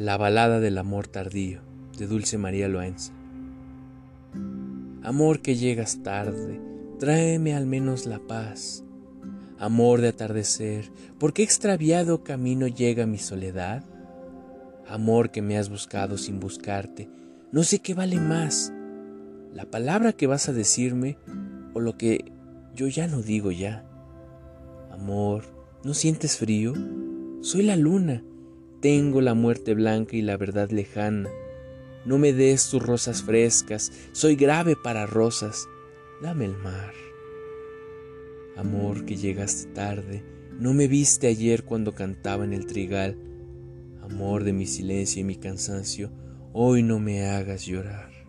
La balada del amor tardío de Dulce María Loenza. Amor que llegas tarde, tráeme al menos la paz. Amor de atardecer, ¿por qué extraviado camino llega mi soledad? Amor que me has buscado sin buscarte, no sé qué vale más, la palabra que vas a decirme o lo que yo ya no digo ya. Amor, ¿no sientes frío? Soy la luna tengo la muerte blanca y la verdad lejana. No me des tus rosas frescas, soy grave para rosas. Dame el mar. Amor que llegaste tarde, no me viste ayer cuando cantaba en el trigal. Amor de mi silencio y mi cansancio, hoy no me hagas llorar.